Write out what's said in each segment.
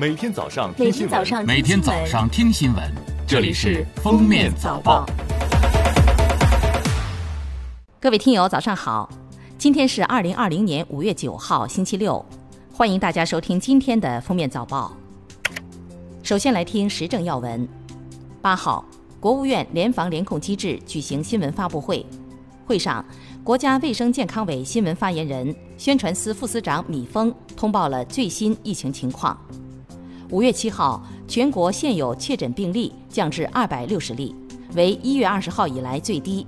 每天早上听新闻，天早上每天早上听新闻，这里是《封面早报》。各位听友，早上好！今天是二零二零年五月九号，星期六，欢迎大家收听今天的《封面早报》。首先来听时政要闻。八号，国务院联防联控机制举行新闻发布会，会上，国家卫生健康委新闻发言人、宣传司副司长米峰通报了最新疫情情况。五月七号，全国现有确诊病例降至二百六十例，为一月二十号以来最低。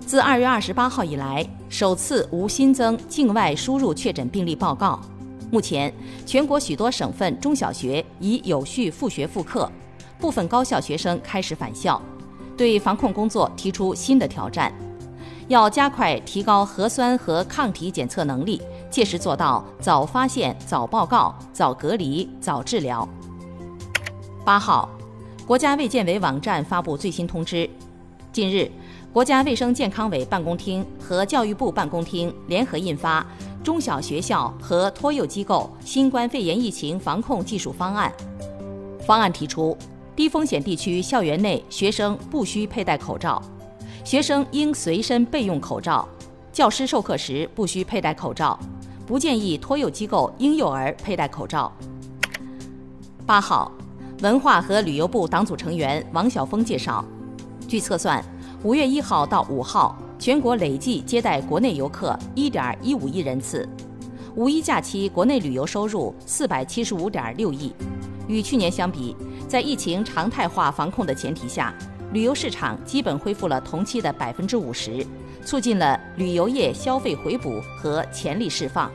自二月二十八号以来，首次无新增境外输入确诊病例报告。目前，全国许多省份中小学已有序复学复课，部分高校学生开始返校，对防控工作提出新的挑战。要加快提高核酸和抗体检测能力，切实做到早发现、早报告、早隔离、早治疗。八号，国家卫健委网站发布最新通知，近日。国家卫生健康委办公厅和教育部办公厅联合印发《中小学校和托幼机构新冠肺炎疫情防控技术方案》。方案提出，低风险地区校园内学生不需佩戴口罩，学生应随身备用口罩，教师授课时不需佩戴口罩，不建议托幼机构婴幼儿佩戴口罩。八号，文化和旅游部党组成员王晓峰介绍，据测算。五月一号到五号，全国累计接待国内游客一点一五亿人次，五一假期国内旅游收入四百七十五点六亿。与去年相比，在疫情常态化防控的前提下，旅游市场基本恢复了同期的百分之五十，促进了旅游业消费回补和潜力释放。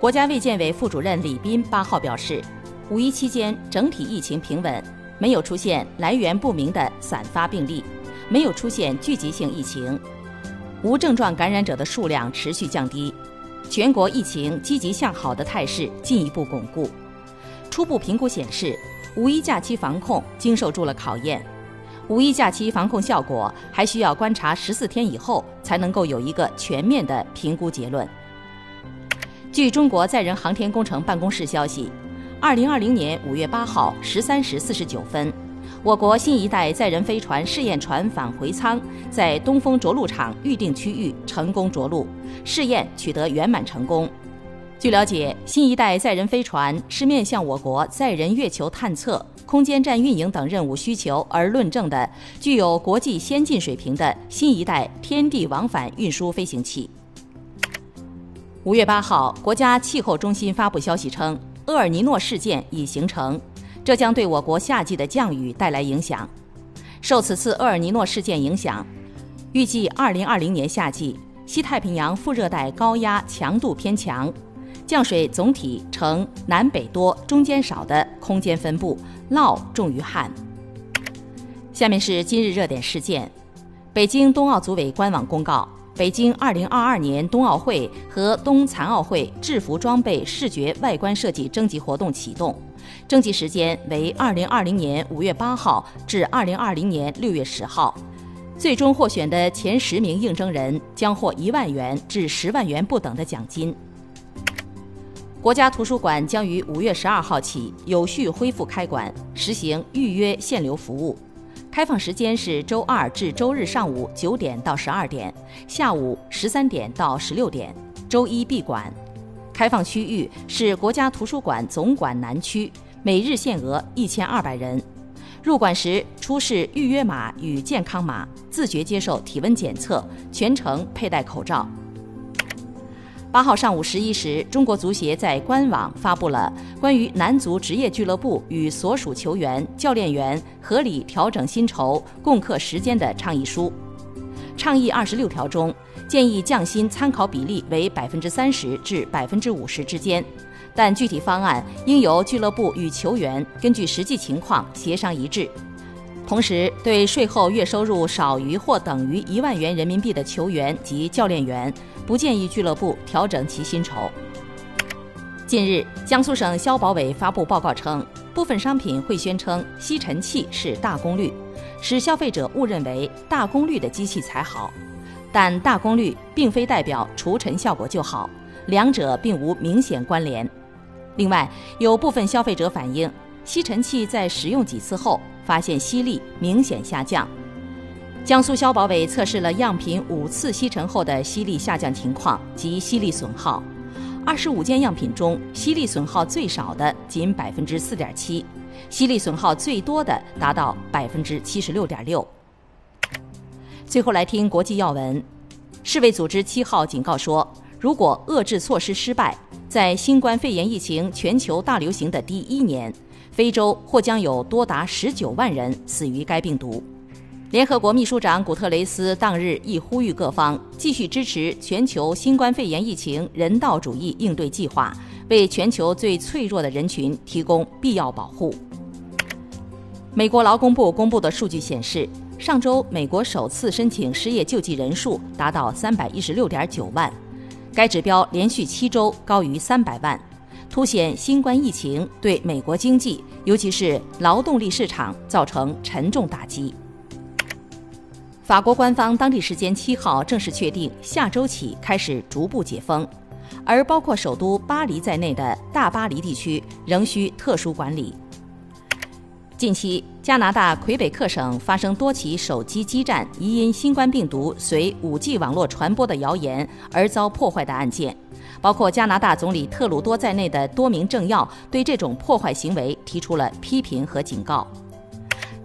国家卫健委副主任李斌八号表示，五一期间整体疫情平稳。没有出现来源不明的散发病例，没有出现聚集性疫情，无症状感染者的数量持续降低，全国疫情积极向好的态势进一步巩固。初步评估显示，五一假期防控经受住了考验，五一假期防控效果还需要观察十四天以后才能够有一个全面的评估结论。据中国载人航天工程办公室消息。二零二零年五月八号十三时四十九分，我国新一代载人飞船试验船返回舱在东风着陆场预定区域成功着陆，试验取得圆满成功。据了解，新一代载人飞船是面向我国载人月球探测、空间站运营等任务需求而论证的，具有国际先进水平的新一代天地往返运输飞行器。五月八号，国家气候中心发布消息称。厄尔尼诺事件已形成，这将对我国夏季的降雨带来影响。受此次厄尔尼诺事件影响，预计2020年夏季西太平洋副热带高压强度偏强，降水总体呈南北多、中间少的空间分布，涝重于旱。下面是今日热点事件：北京冬奥组委官网公告。北京2022年冬奥会和冬残奥会制服装备视觉外观设计征集活动启动，征集时间为2020年5月8号至2020年6月10号。最终获选的前十名应征人将获一万元至十万元不等的奖金。国家图书馆将于5月12号起有序恢复开馆，实行预约限流服务。开放时间是周二至周日上午九点到十二点，下午十三点到十六点，周一闭馆。开放区域是国家图书馆总馆南区，每日限额一千二百人。入馆时出示预约码与健康码，自觉接受体温检测，全程佩戴口罩。八号上午十一时，中国足协在官网发布了关于男足职业俱乐部与所属球员、教练员合理调整薪酬、共克时间的倡议书。倡议二十六条中，建议降薪参考比例为百分之三十至百分之五十之间，但具体方案应由俱乐部与球员根据实际情况协商一致。同时，对税后月收入少于或等于一万元人民币的球员及教练员。不建议俱乐部调整其薪酬。近日，江苏省消保委发布报告称，部分商品会宣称吸尘器是大功率，使消费者误认为大功率的机器才好。但大功率并非代表除尘效果就好，两者并无明显关联。另外，有部分消费者反映，吸尘器在使用几次后，发现吸力明显下降。江苏消保委测试了样品五次吸尘后的吸力下降情况及吸力损耗。二十五件样品中，吸力损耗最少的仅百分之四点七，吸力损耗最多的达到百分之七十六点六。最后来听国际要闻，世卫组织七号警告说，如果遏制措施失败，在新冠肺炎疫情全球大流行的第一年，非洲或将有多达十九万人死于该病毒。联合国秘书长古特雷斯当日亦呼吁各方继续支持全球新冠肺炎疫情人道主义应对计划，为全球最脆弱的人群提供必要保护。美国劳工部公布的数据显示，上周美国首次申请失业救济人数达到三百一十六点九万，该指标连续七周高于三百万，凸显新冠疫情对美国经济，尤其是劳动力市场造成沉重打击。法国官方当地时间七号正式确定，下周起开始逐步解封，而包括首都巴黎在内的大巴黎地区仍需特殊管理。近期，加拿大魁北克省发生多起手机基站疑因新冠病毒随 5G 网络传播的谣言而遭破坏的案件，包括加拿大总理特鲁多在内的多名政要对这种破坏行为提出了批评和警告。